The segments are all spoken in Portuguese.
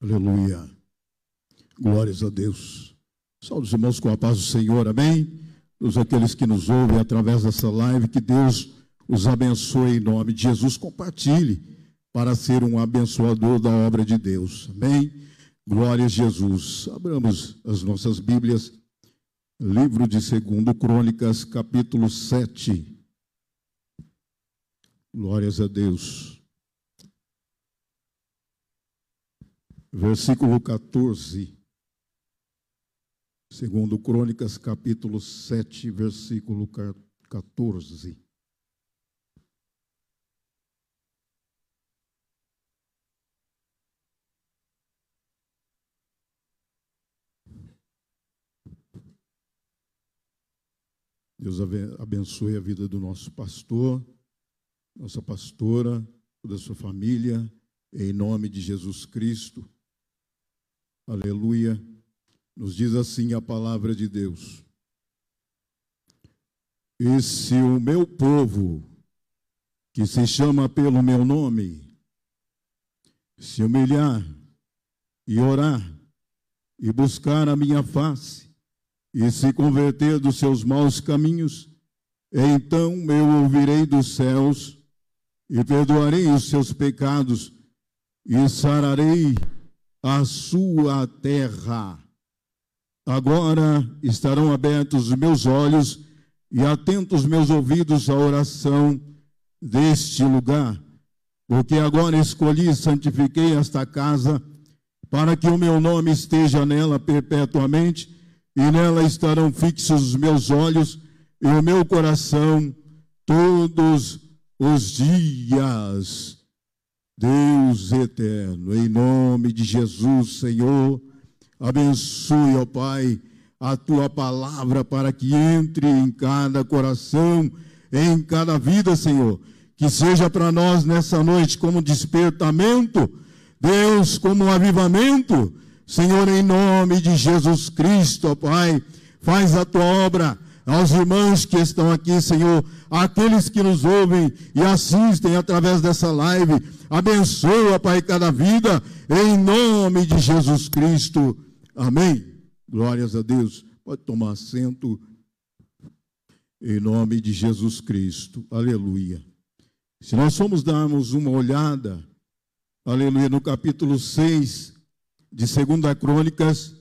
Aleluia. Glórias a Deus. Salve os irmãos com a paz do Senhor, amém? Todos aqueles que nos ouvem através dessa live, que Deus os abençoe em nome de Jesus. Compartilhe para ser um abençoador da obra de Deus, amém? Glória a Jesus. Abramos as nossas Bíblias, livro de 2 Crônicas, capítulo 7. Glórias a Deus. Versículo 14. Segundo Crônicas, capítulo 7, versículo 14. Deus abençoe a vida do nosso pastor, nossa pastora, toda a sua família, em nome de Jesus Cristo. Aleluia. Nos diz assim a palavra de Deus. E se o meu povo, que se chama pelo meu nome, se humilhar e orar e buscar a minha face e se converter dos seus maus caminhos, então eu ouvirei dos céus e perdoarei os seus pecados e sararei a sua terra. Agora estarão abertos os meus olhos e atentos meus ouvidos à oração deste lugar, porque agora escolhi e santifiquei esta casa para que o meu nome esteja nela perpetuamente, e nela estarão fixos os meus olhos e o meu coração todos os dias. Deus eterno, em nome de Jesus, Senhor, abençoe, ó Pai, a tua palavra para que entre em cada coração, em cada vida, Senhor. Que seja para nós nessa noite como despertamento, Deus, como um avivamento. Senhor, em nome de Jesus Cristo, ó Pai, faz a tua obra aos irmãos que estão aqui, Senhor, àqueles que nos ouvem e assistem através dessa live. Abençoa, Pai, cada vida, em nome de Jesus Cristo. Amém. Glórias a Deus. Pode tomar assento. Em nome de Jesus Cristo. Aleluia. Se nós formos darmos uma olhada, aleluia, no capítulo 6 de 2 Crônicas,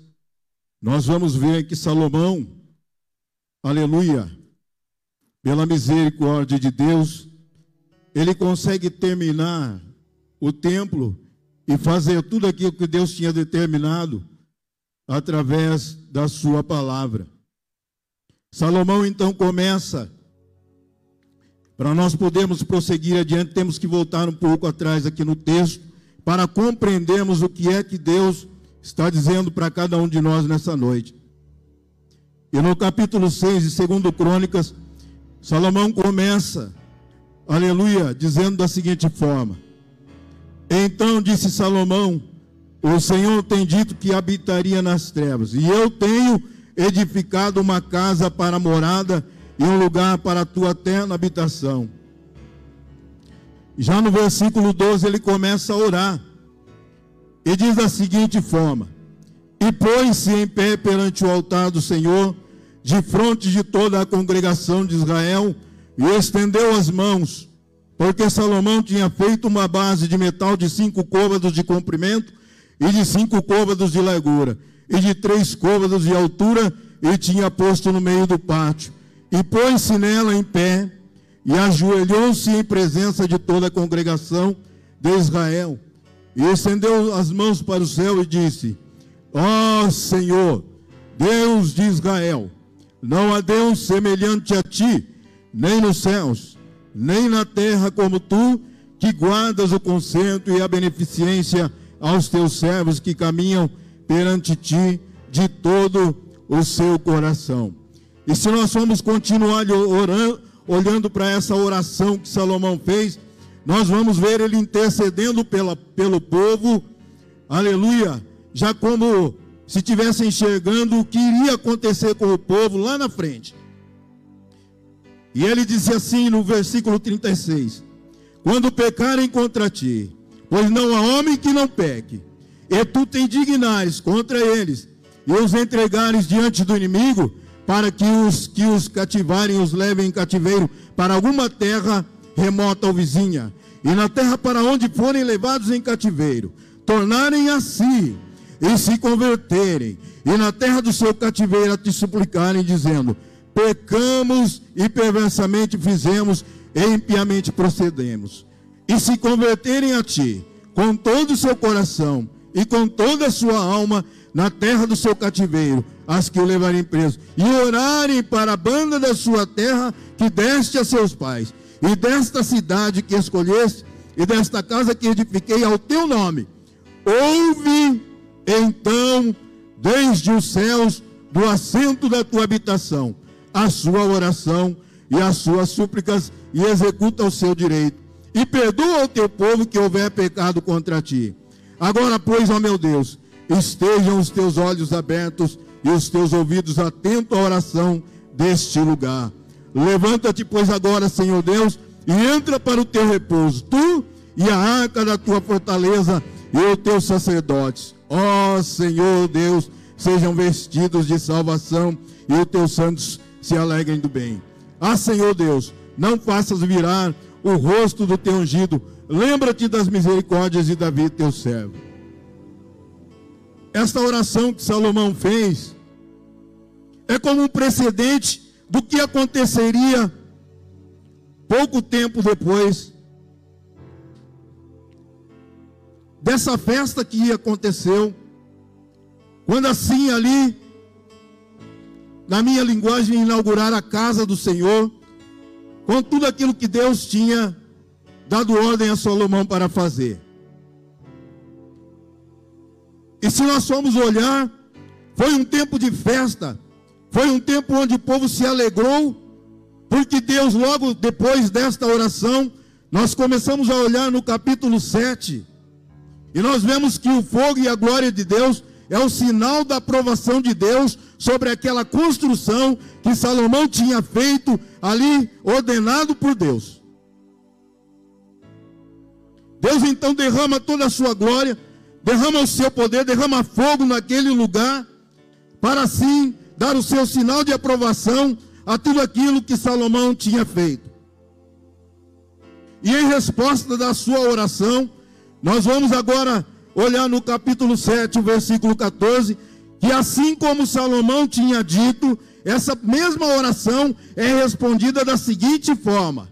nós vamos ver que Salomão, aleluia, pela misericórdia de Deus, ele consegue terminar o templo e fazer tudo aquilo que Deus tinha determinado através da sua palavra. Salomão então começa, para nós podermos prosseguir adiante, temos que voltar um pouco atrás aqui no texto, para compreendermos o que é que Deus está dizendo para cada um de nós nessa noite. E no capítulo 6 de 2 Crônicas, Salomão começa, aleluia, dizendo da seguinte forma: Então disse Salomão: O Senhor tem dito que habitaria nas trevas, e eu tenho edificado uma casa para morada e um lugar para a tua eterna habitação. Já no versículo 12 ele começa a orar. E diz da seguinte forma: e põe-se em pé perante o altar do Senhor, de frente de toda a congregação de Israel, e estendeu as mãos, porque Salomão tinha feito uma base de metal de cinco côvados de comprimento e de cinco côvados de largura, e de três côvados de altura, e tinha posto no meio do pátio. E pôs-se nela em pé, e ajoelhou-se em presença de toda a congregação de Israel, e estendeu as mãos para o céu e disse: Ó oh, Senhor, Deus de Israel, não há Deus semelhante a ti, nem nos céus, nem na terra como tu, que guardas o consento e a beneficência aos teus servos que caminham perante ti de todo o seu coração. E se nós formos continuar orando, olhando para essa oração que Salomão fez, nós vamos ver ele intercedendo pela, pelo povo, aleluia, já como se estivesse enxergando o que iria acontecer com o povo lá na frente. E ele dizia assim no versículo 36: Quando pecarem contra ti, pois não há homem que não peque, e tu te indignares contra eles, e os entregares diante do inimigo, para que os que os cativarem os levem em cativeiro para alguma terra remota ou vizinha, e na terra para onde forem levados em cativeiro, tornarem a si e se converterem, e na terra do seu cativeiro te suplicarem, dizendo: Pecamos e perversamente fizemos, e impiamente procedemos, e se converterem a ti, com todo o seu coração e com toda a sua alma, na terra do seu cativeiro, as que o levarem preso, e orarem para a banda da sua terra que deste a seus pais, e desta cidade que escolheste, e desta casa que edifiquei ao teu nome, ouve então desde os céus, do assento da tua habitação, a sua oração e as suas súplicas, e executa o seu direito, e perdoa o teu povo que houver pecado contra ti. Agora, pois, ó meu Deus, estejam os teus olhos abertos e os teus ouvidos atentos à oração deste lugar. Levanta-te, pois, agora, Senhor Deus, e entra para o teu repouso, tu e a arca da tua fortaleza e os teus sacerdotes. Ó Senhor Deus, sejam vestidos de salvação e os teus santos se alegrem do bem. Ah, Senhor Deus, não faças virar o rosto do teu ungido. Lembra-te das misericórdias de Davi, teu servo. Esta oração que Salomão fez é como um precedente do que aconteceria pouco tempo depois dessa festa que aconteceu, quando assim ali, na minha linguagem, inaugurar a casa do Senhor, com tudo aquilo que Deus tinha dado ordem a Salomão para fazer. E se nós formos olhar, foi um tempo de festa, foi um tempo onde o povo se alegrou, porque Deus, logo depois desta oração, nós começamos a olhar no capítulo 7, e nós vemos que o fogo e a glória de Deus é o sinal da aprovação de Deus sobre aquela construção que Salomão tinha feito ali, ordenado por Deus. Deus então derrama toda a sua glória, derrama o seu poder, derrama fogo naquele lugar, para assim dar o seu sinal de aprovação a tudo aquilo que Salomão tinha feito. E em resposta da sua oração, nós vamos agora olhar no capítulo 7, o versículo 14, que assim como Salomão tinha dito, essa mesma oração é respondida da seguinte forma.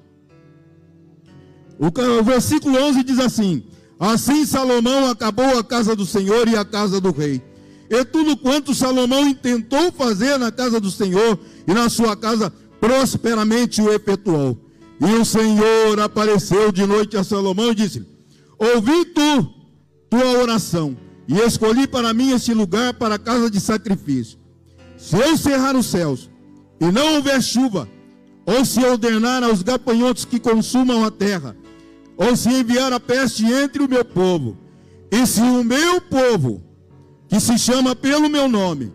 O, versículo 11 diz assim: Assim Salomão acabou a casa do Senhor e a casa do rei. E tudo quanto Salomão intentou fazer na casa do Senhor e na sua casa, prosperamente o efetuou. E o Senhor apareceu de noite a Salomão e disse: Ouvi tu tua oração e escolhi para mim este lugar para casa de sacrifício. Se eu cerrar os céus e não houver chuva, ou se ordenar aos gafanhotos que consumam a terra, ou se enviar a peste entre o meu povo, e se o meu povo, que se chama pelo meu nome,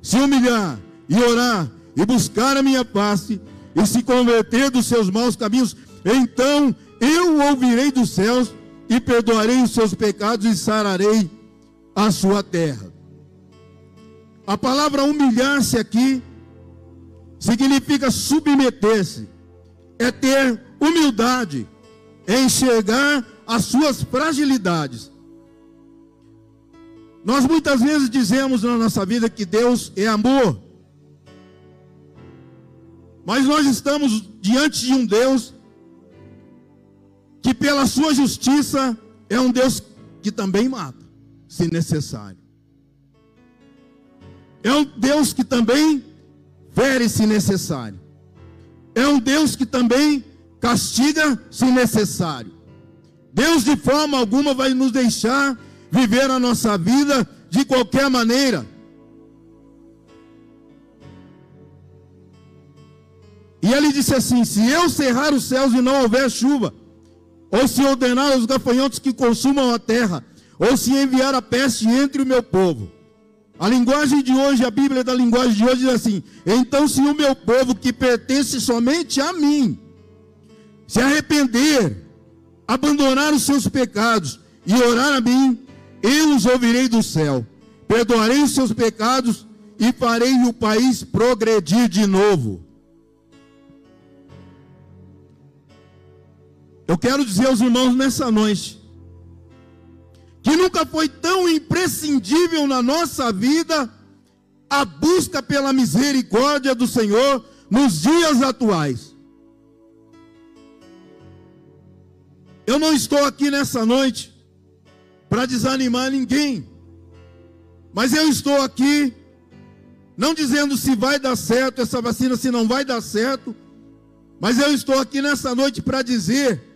se humilhar e orar e buscar a minha face e se converter dos seus maus caminhos, então eu ouvirei dos céus e perdoarei os seus pecados e sararei a sua terra. A palavra humilhar-se aqui significa submeter-se, é ter humildade, é enxergar as suas fragilidades. Nós muitas vezes dizemos na nossa vida que Deus é amor, mas nós estamos diante de um Deus que pela sua justiça é um Deus que também mata, se necessário. É um Deus que também fere se necessário. É um Deus que também castiga se necessário. Deus de forma alguma vai nos deixar viver a nossa vida de qualquer maneira. E ele disse assim: Se eu cerrar os céus e não houver chuva, ou se ordenar aos gafanhotos que consumam a terra, ou se enviar a peste entre o meu povo. A linguagem de hoje, a Bíblia da linguagem de hoje diz assim: Então, se o meu povo que pertence somente a mim, se arrepender, abandonar os seus pecados e orar a mim, eu os ouvirei do céu, perdoarei os seus pecados e farei o país progredir de novo. Eu quero dizer aos irmãos nessa noite que nunca foi tão imprescindível na nossa vida a busca pela misericórdia do Senhor nos dias atuais. Eu não estou aqui nessa noite para desanimar ninguém, mas eu estou aqui não dizendo se vai dar certo essa vacina, se não vai dar certo, mas eu estou aqui nessa noite para dizer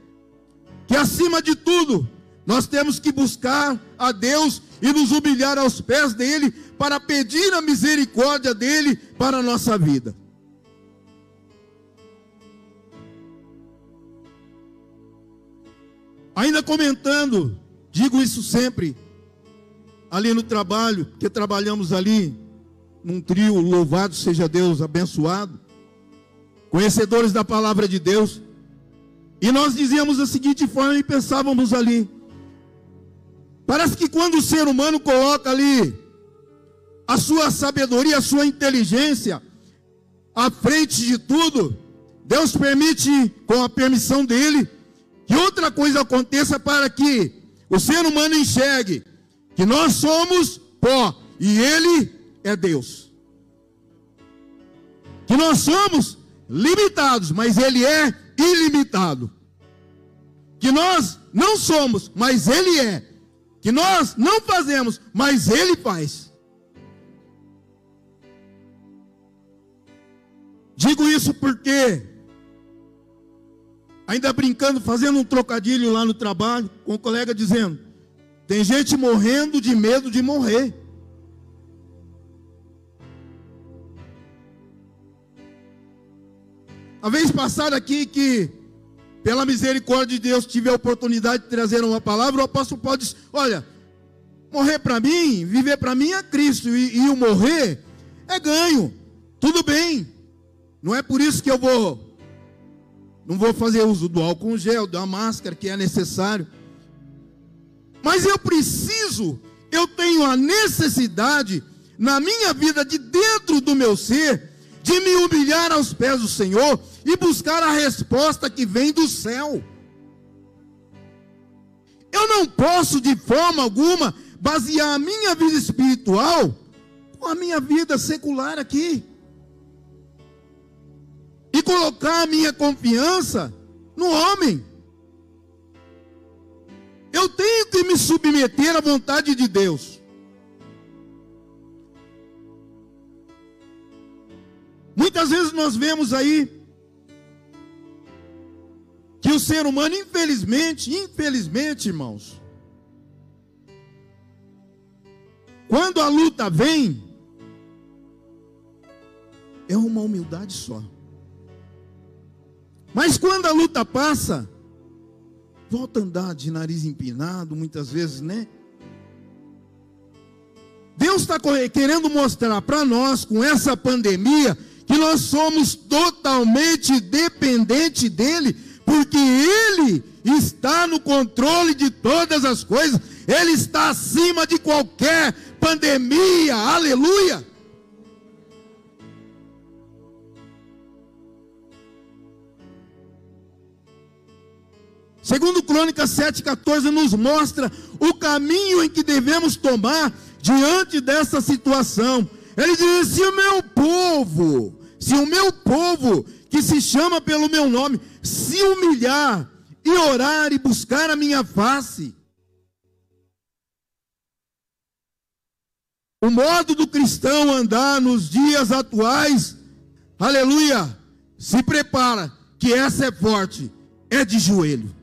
que acima de tudo, nós temos que buscar a Deus e nos humilhar aos pés dele para pedir a misericórdia dele para a nossa vida. Ainda comentando, digo isso sempre, ali no trabalho, que trabalhamos ali, num trio, louvado seja Deus, abençoado, conhecedores da palavra de Deus, e nós dizíamos da seguinte forma e pensávamos ali: parece que quando o ser humano coloca ali a sua sabedoria, a sua inteligência à frente de tudo, Deus permite, com a permissão dele, que outra coisa aconteça para que o ser humano enxergue que nós somos pó e ele é Deus. Que nós somos limitados, mas ele é ilimitado. Que nós não somos, mas ele é. Que nós não fazemos, mas ele faz. Digo isso porque ainda brincando, fazendo um trocadilho lá no trabalho, com um colega dizendo: tem gente morrendo de medo de morrer. A vez passada aqui que, pela misericórdia de Deus, tive a oportunidade de trazer uma palavra, o apóstolo Paulo disse: Olha, morrer para mim, viver para mim é Cristo, e, e o morrer é ganho. Tudo bem. Não é por isso que eu vou não vou fazer uso do álcool gel, da máscara que é necessário. Mas eu preciso, eu tenho a necessidade na minha vida de dentro do meu ser de me humilhar aos pés do Senhor e buscar a resposta que vem do céu. Eu não posso de forma alguma basear a minha vida espiritual com a minha vida secular aqui e colocar a minha confiança no homem. Eu tenho que me submeter à vontade de Deus. Muitas vezes nós vemos aí que o ser humano, infelizmente, infelizmente, irmãos, quando a luta vem, é uma humildade só. Mas quando a luta passa, volta a andar de nariz empinado, muitas vezes, né? Deus está querendo mostrar para nós, com essa pandemia, que nós somos totalmente dependentes dEle, porque Ele está no controle de todas as coisas, Ele está acima de qualquer pandemia, aleluia. Segundo Crônicas 7,14 nos mostra o caminho em que devemos tomar diante dessa situação. Ele diz: se o meu povo, se o meu povo, que se chama pelo meu nome, se humilhar e orar e buscar a minha face. O modo do cristão andar nos dias atuais, aleluia, se prepara, que essa é forte, é de joelho.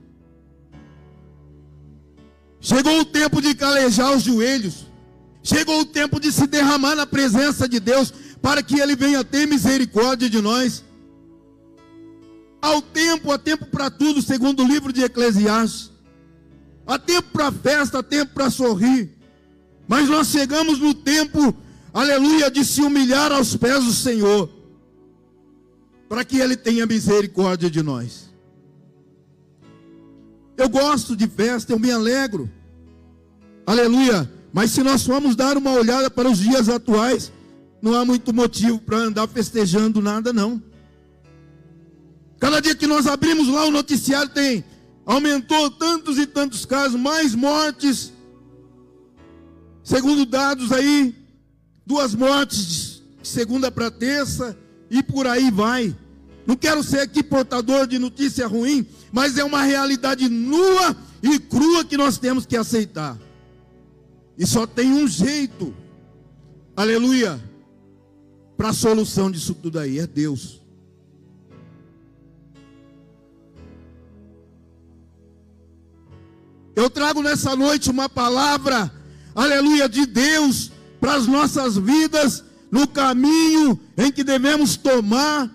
Chegou o tempo de calejar os joelhos. Chegou o tempo de se derramar na presença de Deus para que Ele venha ter misericórdia de nós. Há tempo, há tempo para tudo, segundo o livro de Eclesiastes. Há tempo para festa, há tempo para sorrir. Mas nós chegamos no tempo, aleluia, de se humilhar aos pés do Senhor, para que Ele tenha misericórdia de nós. Eu gosto de festa, eu me alegro. Aleluia. Mas se nós formos dar uma olhada para os dias atuais, não há muito motivo para andar festejando nada, não. Cada dia que nós abrimos lá o noticiário tem aumentou tantos e tantos casos, mais mortes. Segundo dados aí, duas mortes de segunda para terça e por aí vai. Não quero ser aqui portador de notícia ruim, mas é uma realidade nua e crua que nós temos que aceitar. E só tem um jeito, aleluia, para a solução disso tudo aí: é Deus. Eu trago nessa noite uma palavra, aleluia, de Deus para as nossas vidas, no caminho em que devemos tomar,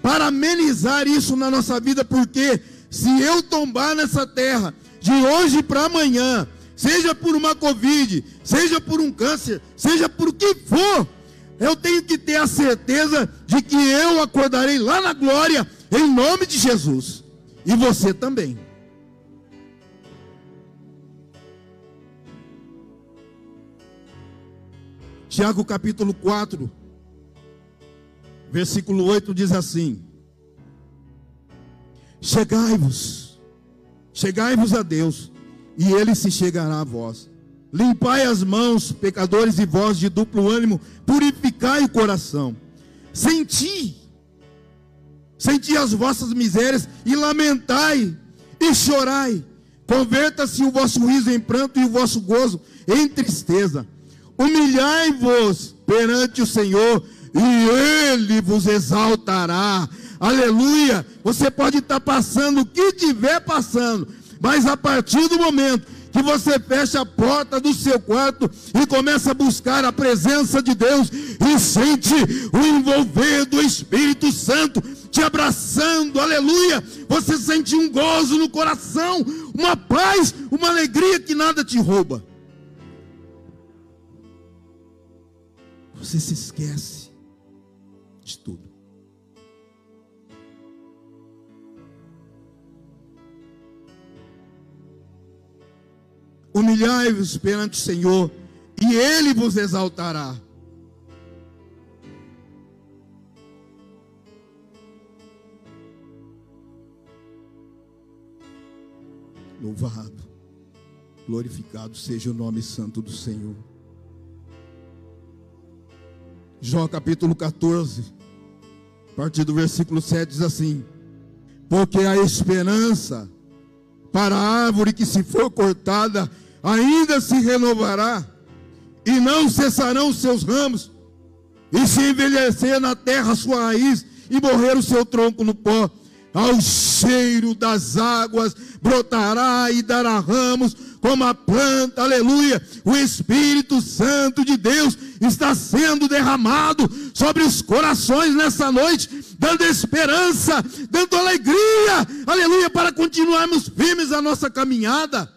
para amenizar isso na nossa vida, porque se eu tombar nessa terra, de hoje para amanhã, seja por uma Covid, seja por um câncer, seja por o que for, eu tenho que ter a certeza de que eu acordarei lá na glória, em nome de Jesus, e você também. Tiago capítulo 4, versículo 8 diz assim: Chegai-vos, chegai-vos a Deus, e ele se chegará a vós. Limpai as mãos, pecadores e vós de duplo ânimo, purificai o coração. Senti, senti as vossas misérias e lamentai e chorai. Converta-se o vosso riso em pranto e o vosso gozo em tristeza. Humilhai-vos perante o Senhor e Ele vos exaltará. Aleluia! Você pode estar passando o que estiver passando, mas a partir do momento que você fecha a porta do seu quarto e começa a buscar a presença de Deus e sente o envolver do Espírito Santo te abraçando, aleluia. Você sente um gozo no coração, uma paz, uma alegria que nada te rouba. Você se esquece de tudo. Humilhai-vos perante o Senhor, e Ele vos exaltará. Louvado, glorificado seja o nome santo do Senhor. Jó capítulo 14, a partir do versículo 7 diz assim: Porque a esperança para a árvore que se for cortada ainda se renovará, e não cessarão seus ramos, e se envelhecer na terra sua raiz, e morrer o seu tronco no pó, ao cheiro das águas brotará e dará ramos, como a planta, aleluia. O Espírito Santo de Deus está sendo derramado sobre os corações nessa noite, dando esperança, dando alegria, aleluia, para continuarmos firmes a nossa caminhada.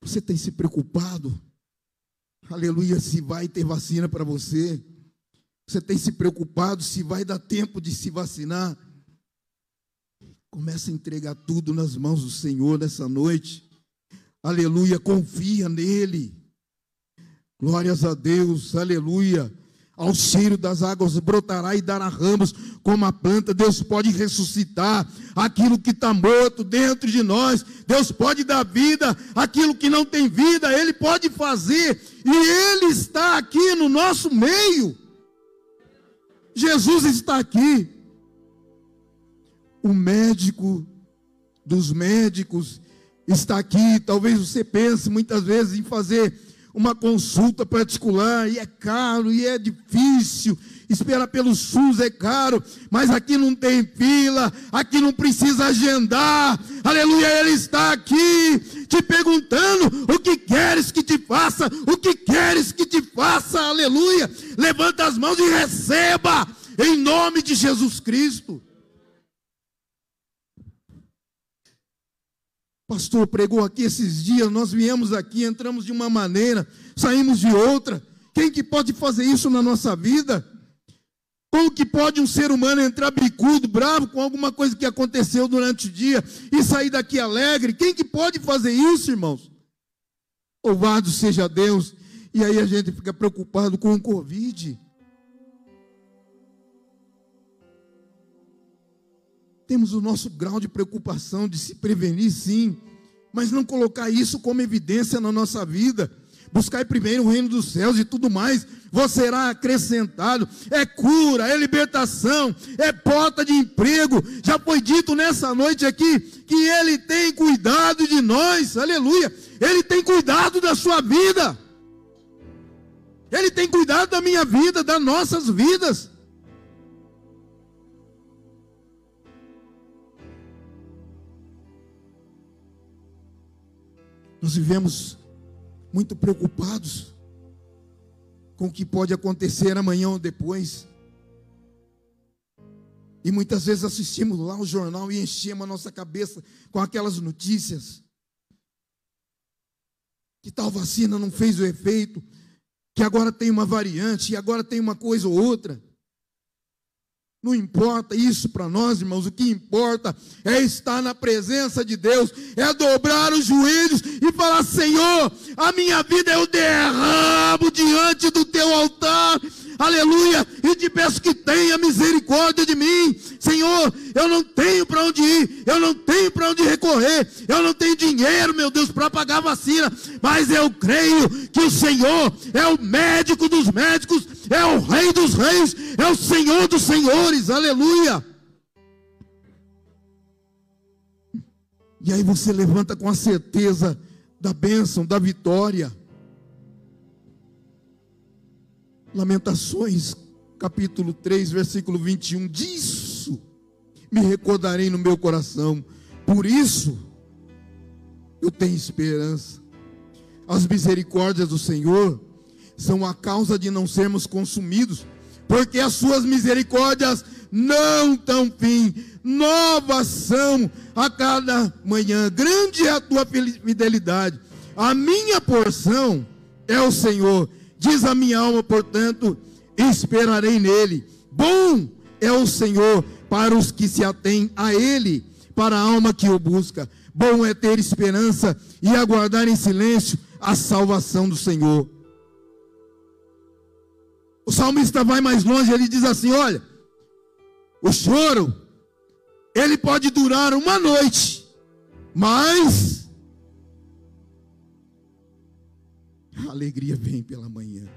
Você tem se preocupado? Aleluia, se vai ter vacina para você. Você tem se preocupado se vai dar tempo de se vacinar? Começa a entregar tudo nas mãos do Senhor nessa noite. Aleluia, confia nele. Glórias a Deus, aleluia. Ao cheiro das águas brotará e dará ramos como a planta. Deus pode ressuscitar aquilo que está morto dentro de nós. Deus pode dar vida aquilo que não tem vida. Ele pode fazer. E Ele está aqui no nosso meio. Jesus está aqui. O médico dos médicos está aqui. Talvez você pense muitas vezes em fazer uma consulta particular e é caro e é difícil. Esperar pelo SUS é caro, mas aqui não tem fila, aqui não precisa agendar. Aleluia, Ele está aqui te perguntando o que queres que te faça, o que queres que te faça. Aleluia, levanta as mãos e receba em nome de Jesus Cristo. Pastor pregou aqui esses dias, nós viemos aqui, entramos de uma maneira, saímos de outra. Quem que pode fazer isso na nossa vida? Como que pode um ser humano entrar bicudo, bravo com alguma coisa que aconteceu durante o dia e sair daqui alegre? Quem que pode fazer isso, irmãos? Louvado seja Deus. E aí a gente fica preocupado com o Covid. Temos o nosso grau de preocupação de se prevenir, sim, mas não colocar isso como evidência na nossa vida. Buscar primeiro o reino dos céus e tudo mais, você será acrescentado. É cura, é libertação, é porta de emprego. Já foi dito nessa noite aqui que Ele tem cuidado de nós, aleluia. Ele tem cuidado da sua vida, Ele tem cuidado da minha vida, das nossas vidas. Nós vivemos muito preocupados com o que pode acontecer amanhã ou depois. E muitas vezes assistimos lá o jornal e enchemos a nossa cabeça com aquelas notícias. Que tal vacina não fez o efeito, que agora tem uma variante, e agora tem uma coisa ou outra. Não importa isso para nós, irmãos. O que importa é estar na presença de Deus, é dobrar os joelhos e falar: Senhor, a minha vida eu derramo diante do teu altar aleluia, e te peço que tenha misericórdia de mim, Senhor. Eu não tenho para onde ir, eu não tenho para onde recorrer, eu não tenho dinheiro, meu Deus, para pagar vacina, mas eu creio que o Senhor é o médico dos médicos, é o Rei dos Reis, é o Senhor dos Senhores, aleluia. E aí você levanta com a certeza da bênção, da vitória. Lamentações, capítulo 3, versículo 21. Disso me recordarei no meu coração. Por isso eu tenho esperança. As misericórdias do Senhor são a causa de não sermos consumidos, porque as suas misericórdias não tão fim, novas são a cada manhã. Grande é a tua fidelidade. A minha porção é o Senhor Diz a minha alma, portanto, esperarei nele. Bom é o Senhor para os que se atêm a ele, para a alma que o busca. Bom é ter esperança e aguardar em silêncio a salvação do Senhor. O salmista vai mais longe, ele diz assim: Olha, o choro, ele pode durar uma noite, mas a alegria vem pela manhã.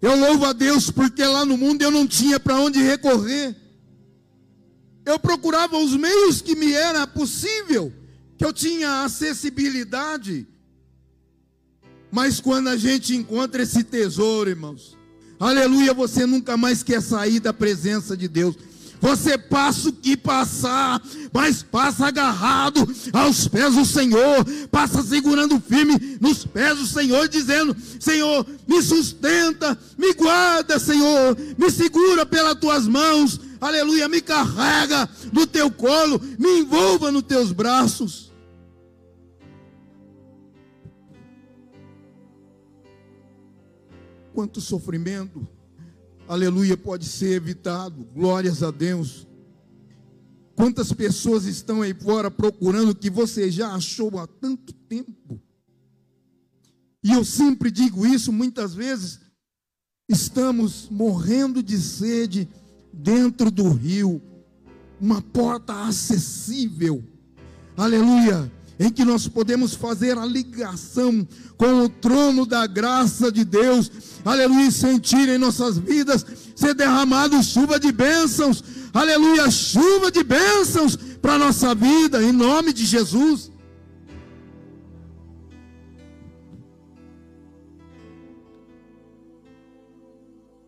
Eu louvo a Deus porque lá no mundo eu não tinha para onde recorrer. Eu procurava os meios que me era possível, que eu tinha acessibilidade. Mas quando a gente encontra esse tesouro, irmãos, aleluia, você nunca mais quer sair da presença de Deus. Você passa o que passar, mas passa agarrado aos pés do Senhor, passa segurando firme nos pés do Senhor, dizendo: Senhor, me sustenta, me guarda, Senhor, me segura pelas tuas mãos, aleluia, me carrega no teu colo, me envolva nos teus braços. Quanto sofrimento aleluia, pode ser evitado. Glórias a Deus. Quantas pessoas estão aí fora procurando o que você já achou há tanto tempo? E eu sempre digo isso, muitas vezes estamos morrendo de sede dentro do rio, uma porta acessível. Aleluia em que nós podemos fazer a ligação com o trono da graça de Deus, aleluia, sentir em nossas vidas ser derramado chuva de bênçãos, aleluia, chuva de bênçãos para a nossa vida, em nome de Jesus.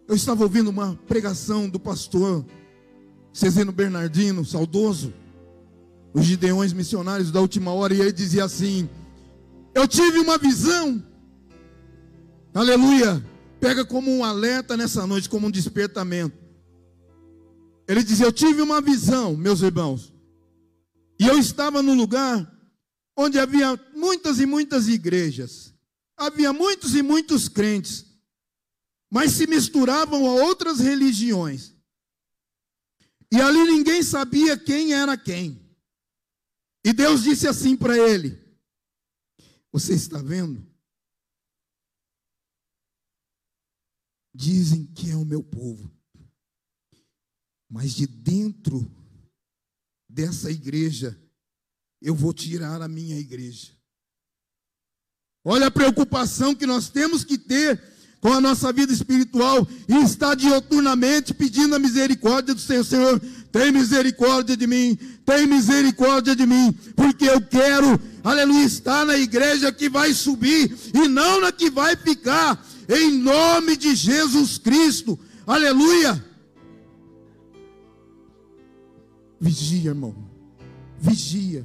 Eu estava ouvindo uma pregação do pastor Cezeno Bernardino, saudoso, os gideões missionários da última hora, e ele dizia assim: Eu tive uma visão, aleluia, pega como um alerta nessa noite, como um despertamento. Ele dizia: Eu tive uma visão, meus irmãos, e eu estava no lugar onde havia muitas e muitas igrejas, havia muitos e muitos crentes, mas se misturavam a outras religiões. E ali ninguém sabia quem era quem. E Deus disse assim para ele: Você está vendo? Dizem que é o meu povo, mas de dentro dessa igreja, eu vou tirar a minha igreja. Olha a preocupação que nós temos que ter com a nossa vida espiritual e está dioturnamente pedindo a misericórdia do Senhor. Senhor, tem misericórdia de mim, tem misericórdia de mim, porque eu quero, aleluia, estar na igreja que vai subir e não na que vai ficar, em nome de Jesus Cristo, aleluia. Vigia, irmão. Vigia.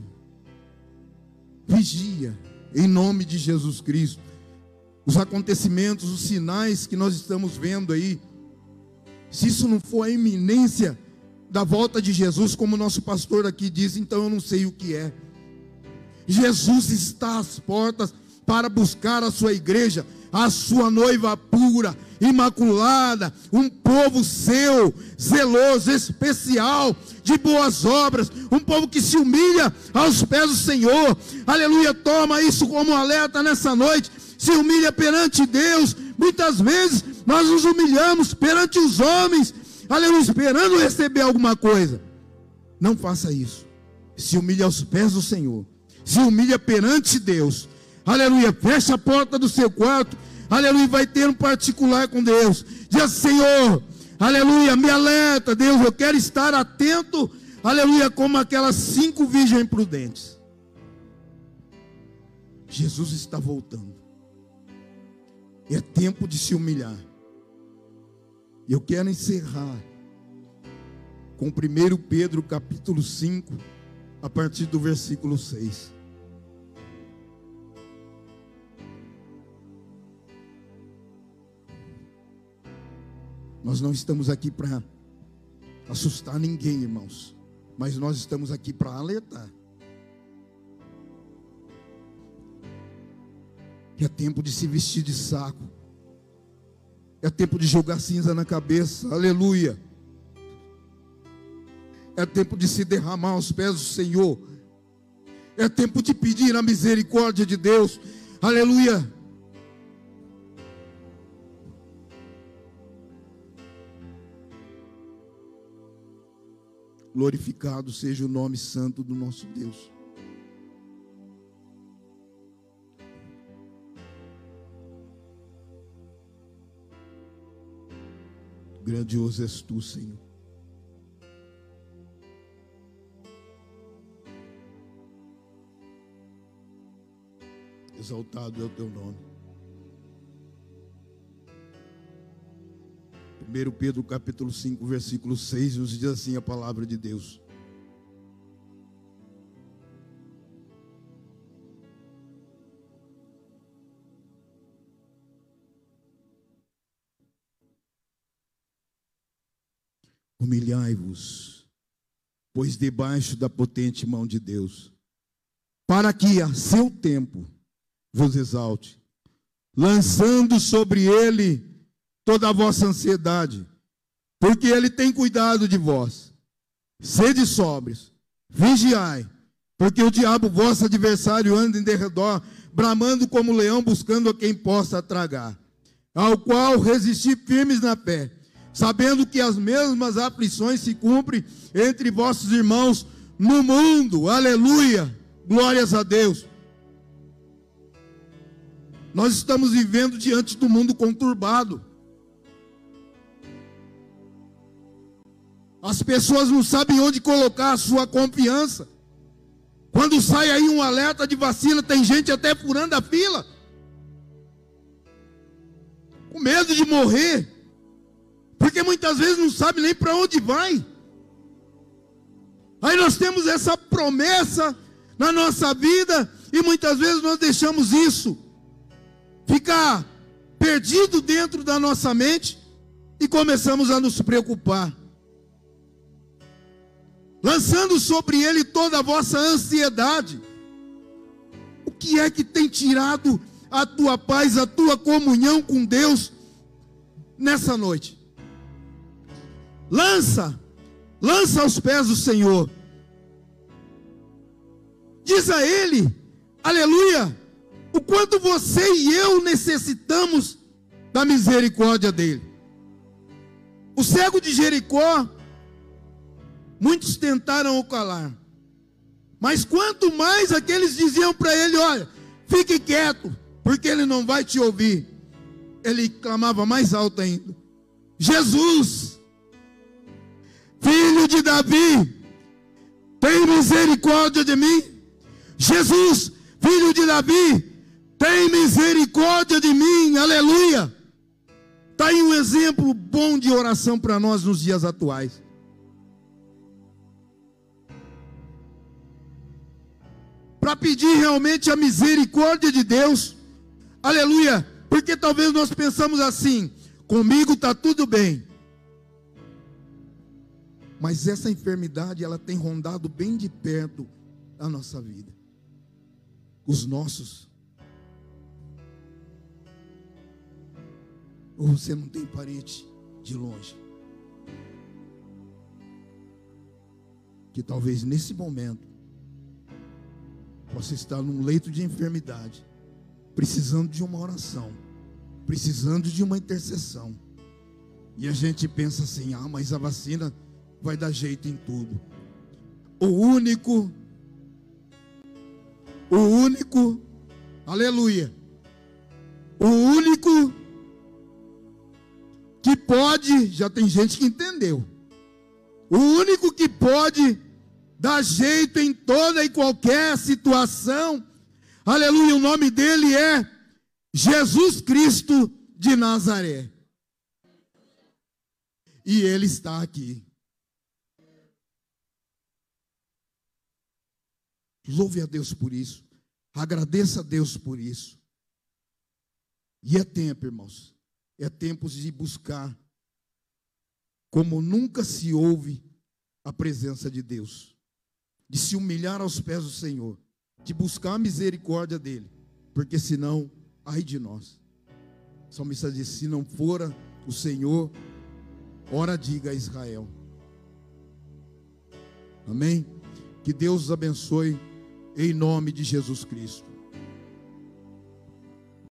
Vigia. Em nome de Jesus Cristo. Os acontecimentos, os sinais que nós estamos vendo aí. Se isso não for a iminência da volta de Jesus, como nosso pastor aqui diz, então eu não sei o que é. Jesus está às portas para buscar a sua igreja, a sua noiva pura, imaculada, um povo seu, zeloso, especial, de boas obras, um povo que se humilha aos pés do Senhor. Aleluia, toma isso como alerta nessa noite. Se humilha perante Deus. Muitas vezes nós nos humilhamos perante os homens, aleluia, esperando receber alguma coisa. Não faça isso. Se humilha aos pés do Senhor. Se humilha perante Deus. Aleluia, fecha a porta do seu quarto aleluia, vai ter um particular com Deus. Diz Senhor, aleluia, me alerta, Deus, eu quero estar atento, aleluia, como aquelas cinco virgens prudentes. Jesus está voltando. É tempo de se humilhar. Eu quero encerrar com 1 Pedro capítulo 5, a partir do versículo 6. Nós não estamos aqui para assustar ninguém, irmãos, mas nós estamos aqui para alertar. É tempo de se vestir de saco. É tempo de jogar cinza na cabeça. Aleluia. É tempo de se derramar aos pés do Senhor. É tempo de pedir a misericórdia de Deus. Aleluia. Glorificado seja o nome santo do nosso Deus. Grandioso és tu, Senhor. Exaltado é o teu nome. 1 Pedro capítulo 5, versículo 6, nos diz assim a palavra de Deus. Humilhai-vos, pois debaixo da potente mão de Deus, para que a seu tempo vos exalte, lançando sobre ele toda a vossa ansiedade, porque Ele tem cuidado de vós. Sede sóbrios, vigiai, porque o diabo, vosso adversário, anda em derredor, bramando como leão, buscando a quem possa tragar. Ao qual resisti firmes na fé, sabendo que as mesmas aflições se cumprem entre vossos irmãos no mundo. Aleluia! Glórias a Deus. Nós estamos vivendo diante do mundo conturbado. As pessoas não sabem onde colocar a sua confiança. Quando sai aí um alerta de vacina, tem gente até furando a fila. Com medo de morrer. Porque muitas vezes não sabe nem para onde vai. Aí nós temos essa promessa na nossa vida e muitas vezes nós deixamos isso ficar perdido dentro da nossa mente e começamos a nos preocupar lançando sobre ele toda a vossa ansiedade. O que é que tem tirado a tua paz, a tua comunhão com Deus? nessa noite. Lança, lança aos pés do Senhor. Diz a Ele, aleluia, o quanto você e eu necessitamos da misericórdia dEle. O cego de Jericó, muitos tentaram o calar, mas quanto mais aqueles diziam para ele: Olha, fique quieto, porque ele não vai te ouvir. Ele clamava mais alto ainda: Jesus, filho de Davi, tem misericórdia de mim. Jesus, filho de Davi, tem misericórdia de mim. Aleluia. Está aí um exemplo bom de oração para nós nos dias atuais. Para pedir realmente a misericórdia de Deus. Aleluia. Porque talvez nós pensamos assim: comigo está tudo bem. Mas essa enfermidade, ela tem rondado bem de perto a nossa vida. Os nossos. Ou você não tem parente de longe. Que talvez nesse momento possa estar num leito de enfermidade precisando de uma oração, precisando de uma intercessão. E a gente pensa assim: ah, mas a vacina vai dar jeito em tudo. O único, o único, aleluia, o único que pode, já tem gente que entendeu, o único que pode dar jeito em toda e qualquer situação Aleluia, o nome dele é Jesus Cristo de Nazaré. E ele está aqui. Louve a Deus por isso. Agradeça a Deus por isso. E é tempo, irmãos. É tempo de buscar como nunca se ouve a presença de Deus. De se humilhar aos pés do Senhor de buscar a misericórdia dele, porque senão, ai de nós. O salmista diz: se não fora o Senhor, ora diga a Israel. Amém? Que Deus os abençoe em nome de Jesus Cristo.